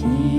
keep